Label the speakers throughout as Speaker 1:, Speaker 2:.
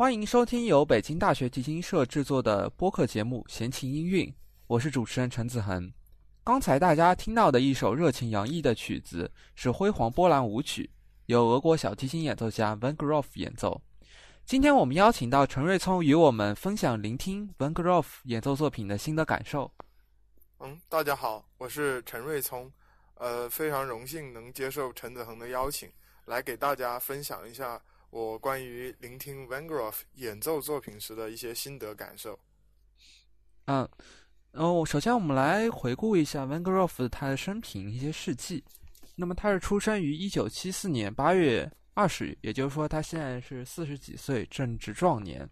Speaker 1: 欢迎收听由北京大学提琴社制作的播客节目《闲情音韵》，我是主持人陈子恒。刚才大家听到的一首热情洋溢的曲子是《辉煌波兰舞曲》，由俄国小提琴演奏家 Van Grof 演奏。今天我们邀请到陈瑞聪与我们分享聆听 Van Grof 演奏作品的心的感受。
Speaker 2: 嗯，大家好，我是陈瑞聪，呃，非常荣幸能接受陈子恒的邀请，来给大家分享一下。我关于聆听 Van Grof 演奏作品时的一些心得感受。
Speaker 1: 嗯，然后首先我们来回顾一下 Van Grof 他的生平一些事迹。那么他是出生于一九七四年八月二十日，也就是说他现在是四十几岁，正值壮年。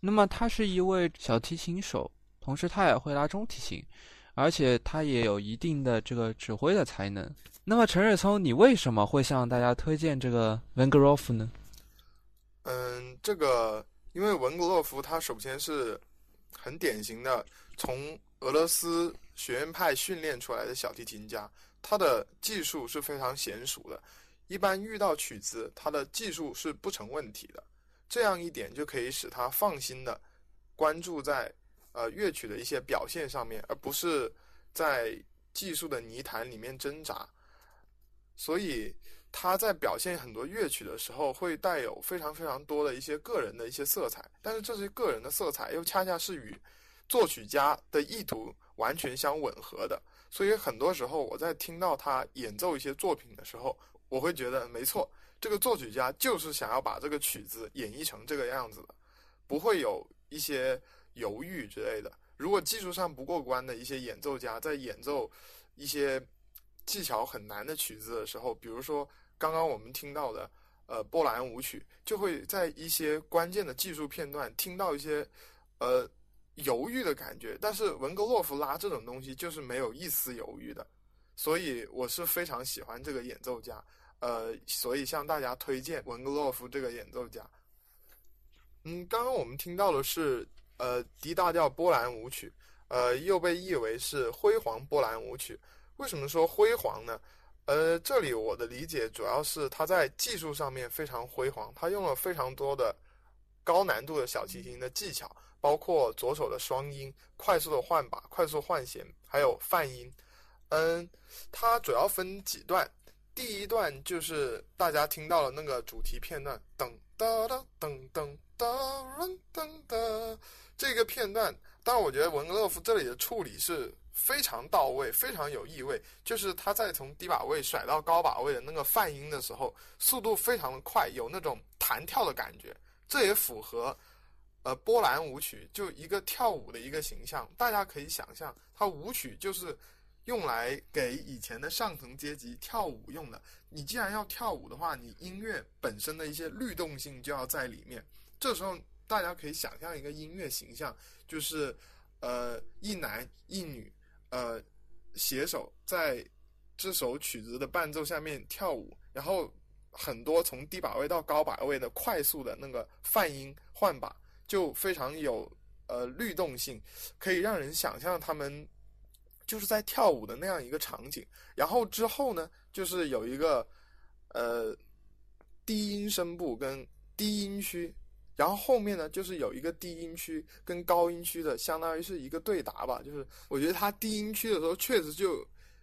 Speaker 1: 那么他是一位小提琴手，同时他也会拉中提琴，而且他也有一定的这个指挥的才能。那么陈瑞聪，你为什么会向大家推荐这个 Van Grof 呢？
Speaker 2: 嗯，这个因为文格洛夫他首先是很典型的从俄罗斯学院派训练出来的小提琴家，他的技术是非常娴熟的，一般遇到曲子，他的技术是不成问题的。这样一点就可以使他放心的关注在呃乐曲的一些表现上面，而不是在技术的泥潭里面挣扎。所以。他在表现很多乐曲的时候，会带有非常非常多的一些个人的一些色彩，但是这些个人的色彩又恰恰是与作曲家的意图完全相吻合的。所以很多时候，我在听到他演奏一些作品的时候，我会觉得没错，这个作曲家就是想要把这个曲子演绎成这个样子的，不会有一些犹豫之类的。如果技术上不过关的一些演奏家在演奏一些技巧很难的曲子的时候，比如说。刚刚我们听到的，呃，波兰舞曲就会在一些关键的技术片段听到一些，呃，犹豫的感觉。但是文格洛夫拉这种东西就是没有一丝犹豫的，所以我是非常喜欢这个演奏家，呃，所以向大家推荐文格洛夫这个演奏家。嗯，刚刚我们听到的是呃 D 大调波兰舞曲，呃，又被译为是辉煌波兰舞曲。为什么说辉煌呢？呃，这里我的理解主要是他在技术上面非常辉煌，他用了非常多的高难度的小提琴的技巧，包括左手的双音、快速的换把、快速换弦，还有泛音。嗯，它主要分几段，第一段就是大家听到了那个主题片段，噔哒哒噔噔哒噔噔，这个片段，但我觉得文格洛夫这里的处理是非常到位，非常有意味。就是他在从低把位甩到高把位的那个泛音的时候，速度非常的快，有那种弹跳的感觉。这也符合，呃，波兰舞曲就一个跳舞的一个形象。大家可以想象，它舞曲就是用来给以前的上层阶级跳舞用的。你既然要跳舞的话，你音乐本身的一些律动性就要在里面。这时候大家可以想象一个音乐形象，就是呃，一男一女。呃，携手在这首曲子的伴奏下面跳舞，然后很多从低把位到高把位的快速的那个泛音换把，就非常有呃律动性，可以让人想象他们就是在跳舞的那样一个场景。然后之后呢，就是有一个呃低音声部跟低音区。然后后面呢，就是有一个低音区跟高音区的，相当于是一个对答吧。就是我觉得他低音区的时候，确实就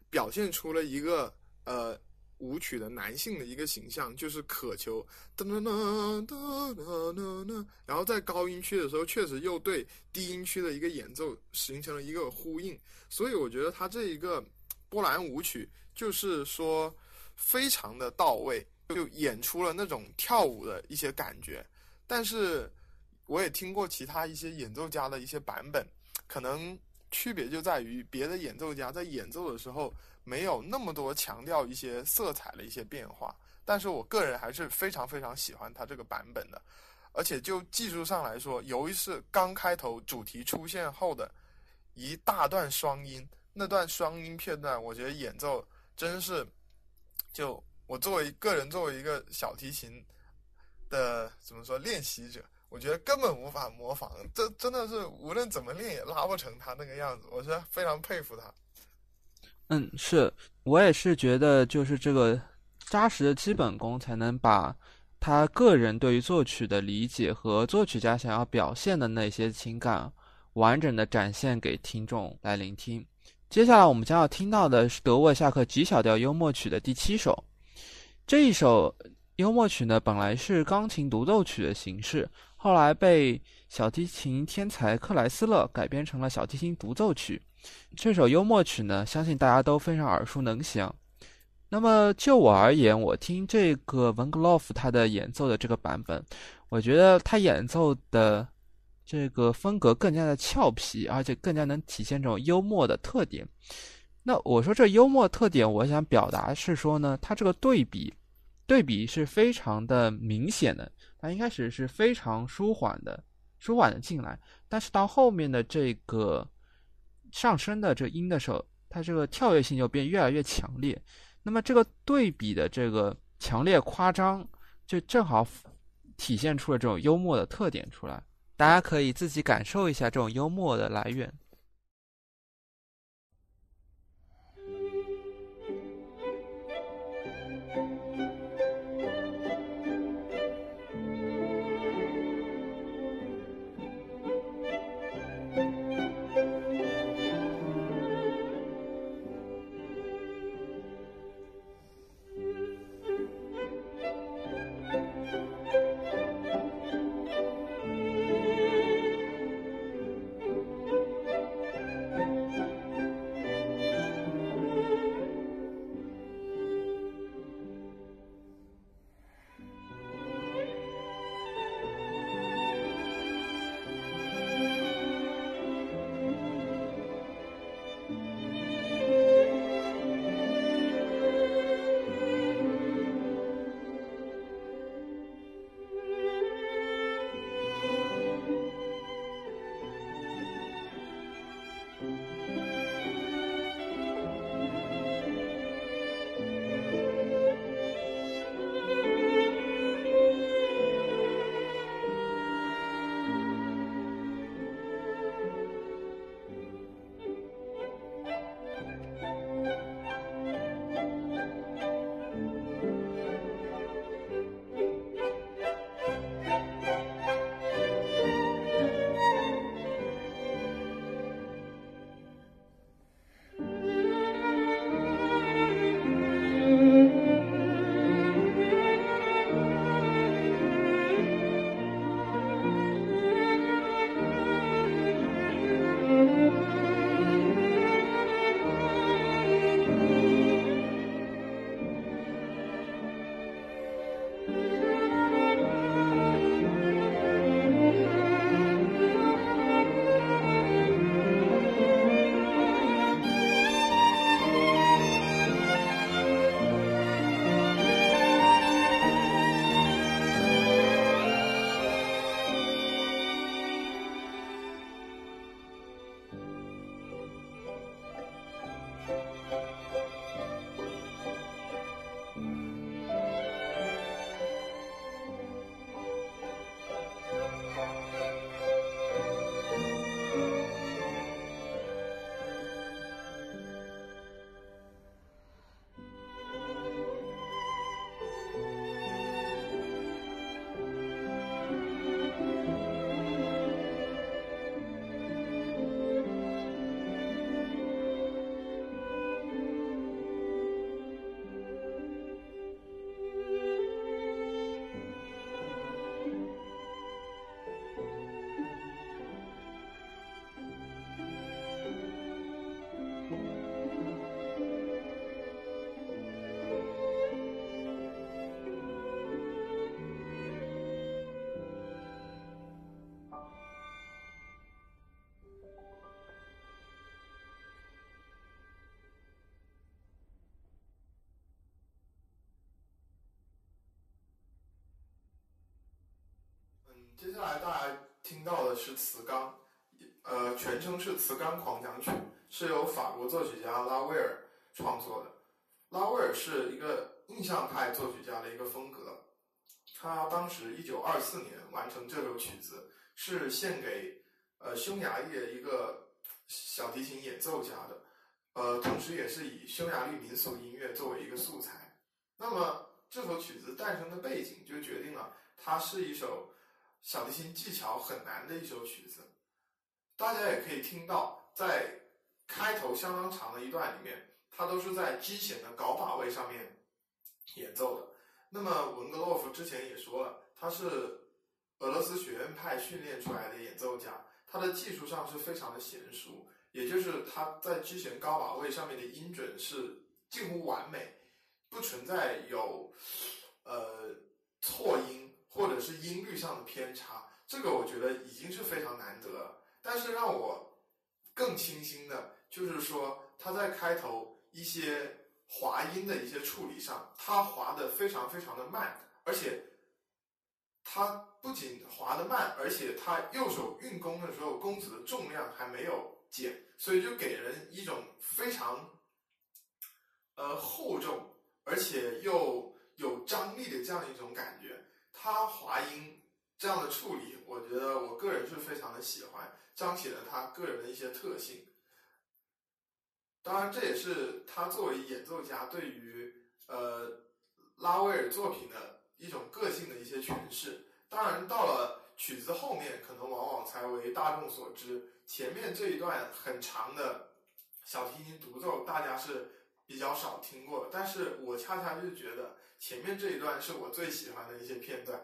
Speaker 2: 表现出了一个呃舞曲的男性的一个形象，就是渴求噔噔噔噔噔噔噔。然后在高音区的时候，确实又对低音区的一个演奏形成了一个呼应。所以我觉得他这一个波兰舞曲，就是说非常的到位，就演出了那种跳舞的一些感觉。但是，我也听过其他一些演奏家的一些版本，可能区别就在于别的演奏家在演奏的时候没有那么多强调一些色彩的一些变化。但是我个人还是非常非常喜欢他这个版本的，而且就技术上来说，由于是刚开头主题出现后的一大段双音，那段双音片段，我觉得演奏真是，就我作为个人作为一个小提琴。的怎么说练习者，我觉得根本无法模仿，这真的是无论怎么练也拉不成他那个样子，我是非常佩服他。
Speaker 1: 嗯，是我也是觉得，就是这个扎实的基本功，才能把他个人对于作曲的理解和作曲家想要表现的那些情感，完整的展现给听众来聆听。接下来我们将要听到的是德沃夏克 G 小调幽默曲的第七首，这一首。幽默曲呢，本来是钢琴独奏曲的形式，后来被小提琴天才克莱斯勒改编成了小提琴独奏曲。这首幽默曲呢，相信大家都非常耳熟能详。那么就我而言，我听这个文格洛夫他的演奏的这个版本，我觉得他演奏的这个风格更加的俏皮，而且更加能体现这种幽默的特点。那我说这幽默特点，我想表达是说呢，它这个对比。对比是非常的明显的，它一开始是非常舒缓的，舒缓的进来，但是到后面的这个上升的这音的时候，它这个跳跃性就变越来越强烈。那么这个对比的这个强烈夸张，就正好体现出了这种幽默的特点出来。大家可以自己感受一下这种幽默的来源。
Speaker 2: 是《磁钢》，呃，全称是《磁钢狂想曲》，是由法国作曲家拉威尔创作的。拉威尔是一个印象派作曲家的一个风格，他当时一九二四年完成这首曲子，是献给呃匈牙利的一个小提琴演奏家的，呃，同时也是以匈牙利民俗音乐作为一个素材。那么这首曲子诞生的背景就决定了它是一首小提琴技巧很难的一首曲子。大家也可以听到，在开头相当长的一段里面。它都是在 G 弦的高把位上面演奏的。那么文格洛夫之前也说了，他是俄罗斯学院派训练出来的演奏家，他的技术上是非常的娴熟，也就是他在 G 弦高把位上面的音准是近乎完美，不存在有呃错音或者是音律上的偏差。这个我觉得已经是非常难得了。但是让我更清新的就是说他在开头。一些滑音的一些处理上，它滑的非常非常的慢，而且它不仅滑的慢，而且它右手运弓的时候，弓子的重量还没有减，所以就给人一种非常呃厚重，而且又有张力的这样一种感觉。他滑音这样的处理，我觉得我个人是非常的喜欢，彰显了他个人的一些特性。当然，这也是他作为演奏家对于呃拉威尔作品的一种个性的一些诠释。当然，到了曲子后面，可能往往才为大众所知。前面这一段很长的小提琴独奏，大家是比较少听过。但是我恰恰就觉得前面这一段是我最喜欢的一些片段。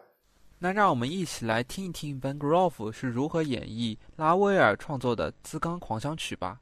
Speaker 1: 那让我们一起来听一听 Van Grove 是如何演绎拉威尔创作的《兹钢狂想曲》吧。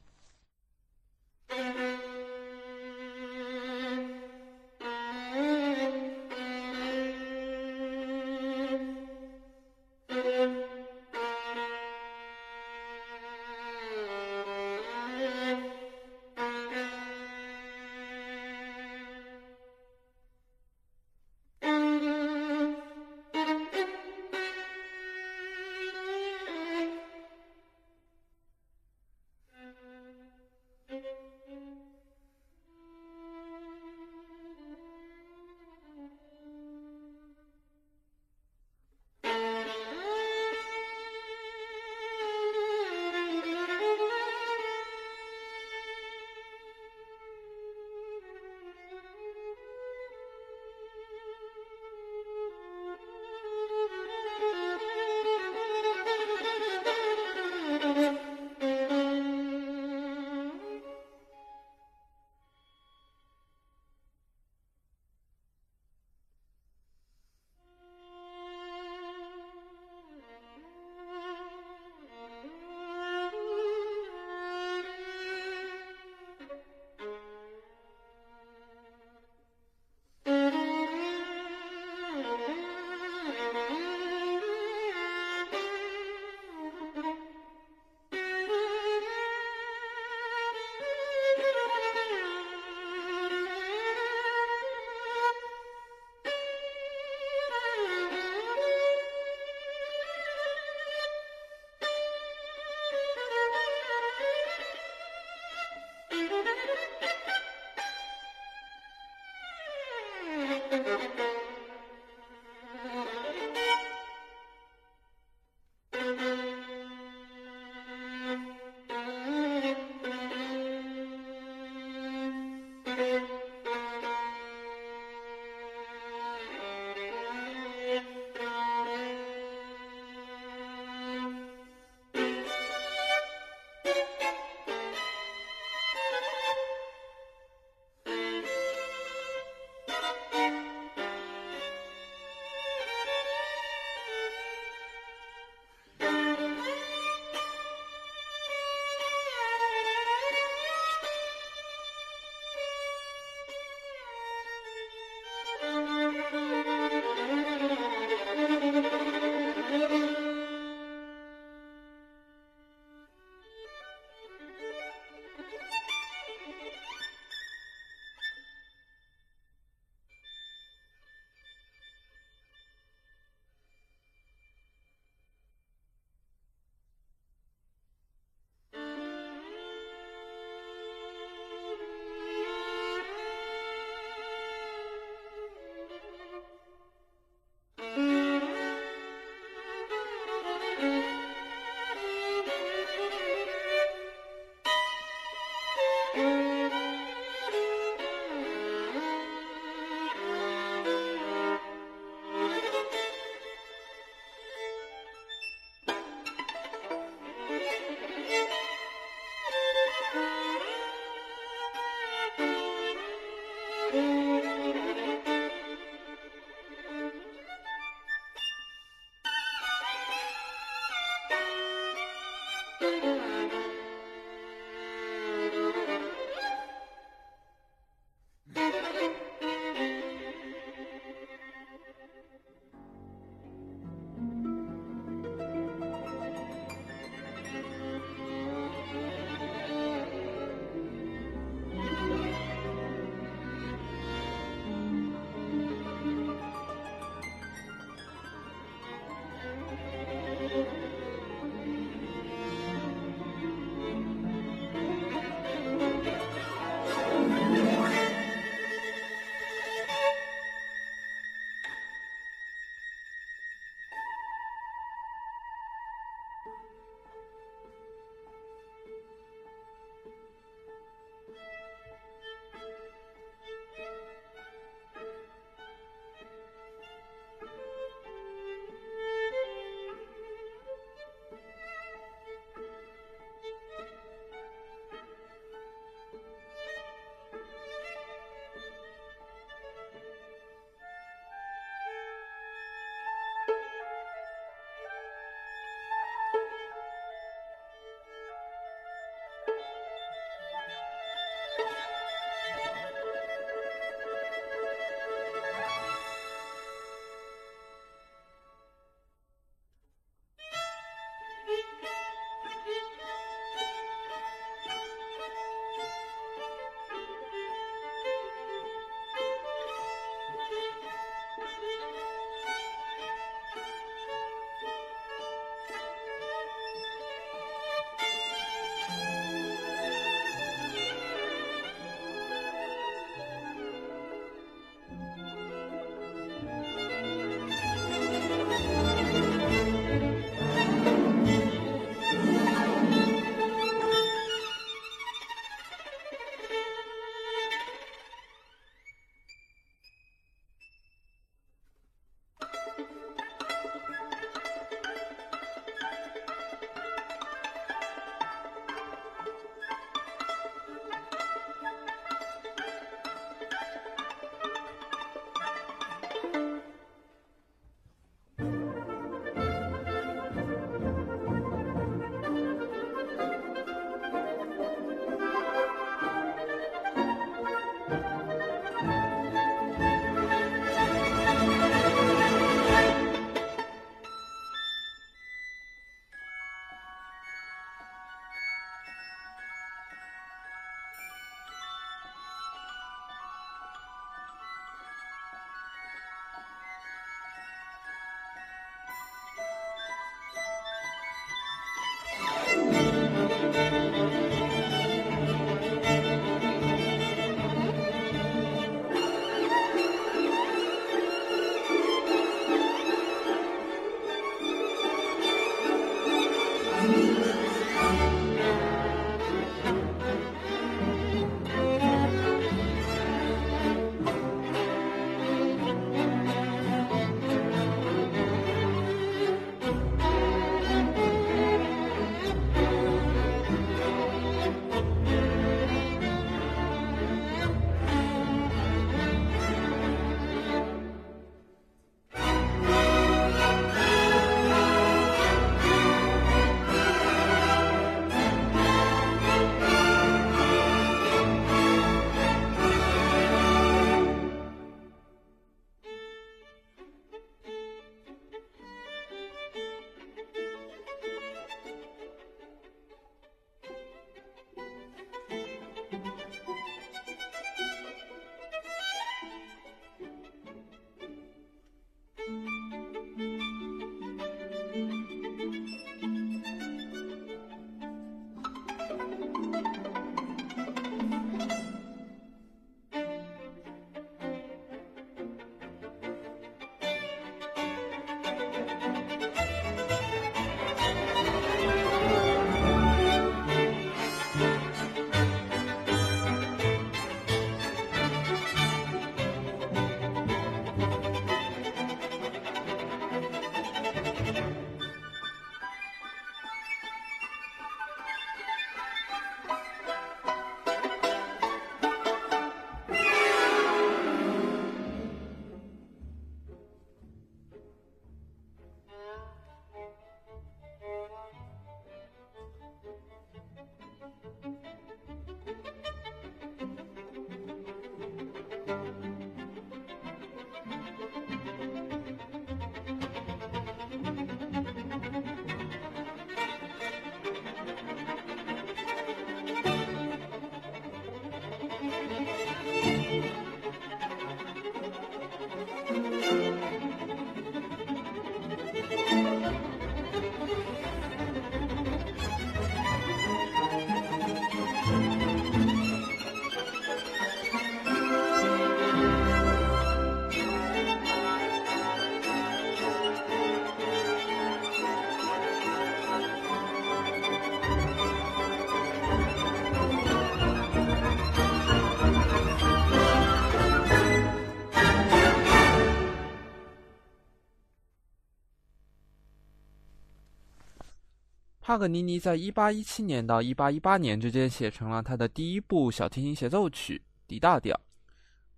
Speaker 1: 帕格尼尼在一八一七年到一八一八年之间写成了他的第一部小提琴协奏曲《D 大调》。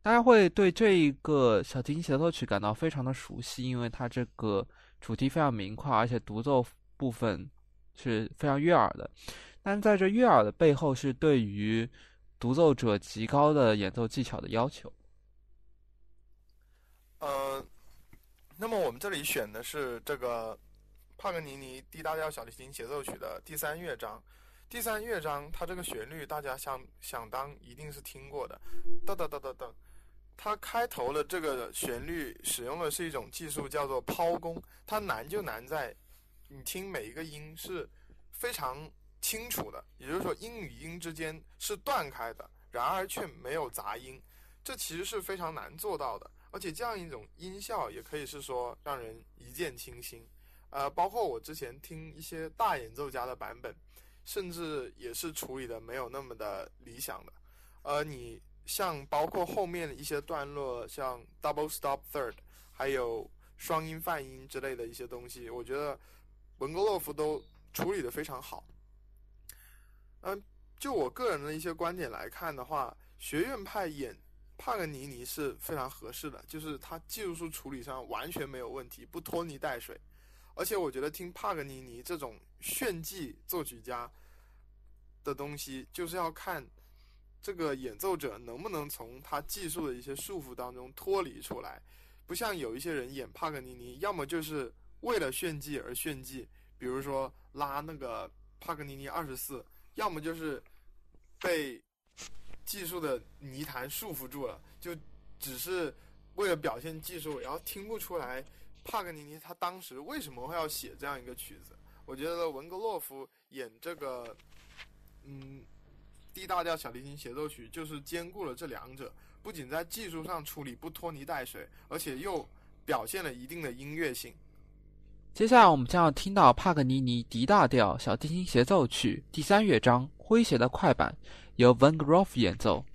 Speaker 1: 大家会对这一个小提琴协奏曲感到非常的熟悉，因为它这个主题非常明快，而且独奏部分是非常悦耳的。但在这悦耳的背后，是对于独奏者极高的演奏技巧的要求。
Speaker 2: 呃，那么我们这里选的是这个帕格尼尼 D 大调小提琴协奏曲的第三乐章。第三乐章它这个旋律大家想想当一定是听过的，哒哒哒哒哒。它开头的这个旋律使用的是一种技术叫做抛弓，它难就难在你听每一个音是非常清楚的，也就是说音与音之间是断开的，然而却没有杂音，这其实是非常难做到的。而且这样一种音效也可以是说让人一见倾心，呃，包括我之前听一些大演奏家的版本，甚至也是处理的没有那么的理想的，呃，你。像包括后面的一些段落，像 double stop third，还有双音泛音之类的一些东西，我觉得文格洛夫都处理的非常好。嗯，就我个人的一些观点来看的话，学院派演帕格尼尼是非常合适的，就是他技术处理上完全没有问题，不拖泥带水。而且我觉得听帕格尼尼这种炫技作曲家的东西，就是要看。这个演奏者能不能从他技术的一些束缚当中脱离出来？不像有一些人演帕格尼尼，要么就是为了炫技而炫技，比如说拉那个帕格尼尼二十四，要么就是被技术的泥潭束缚住了，就只是为了表现技术，然后听不出来帕格尼尼他当时为什么会要写这样一个曲子。我觉得文格洛夫演这个，嗯。D 大调小提琴协奏曲就是兼顾了这两者，不仅在技术上处理不拖泥带水，而且又表现了一定的音乐性。
Speaker 1: 接下来我们将要听到帕格尼尼 D 大调小提琴协奏曲第三乐章诙谐的快板，由 Van Groff 演奏。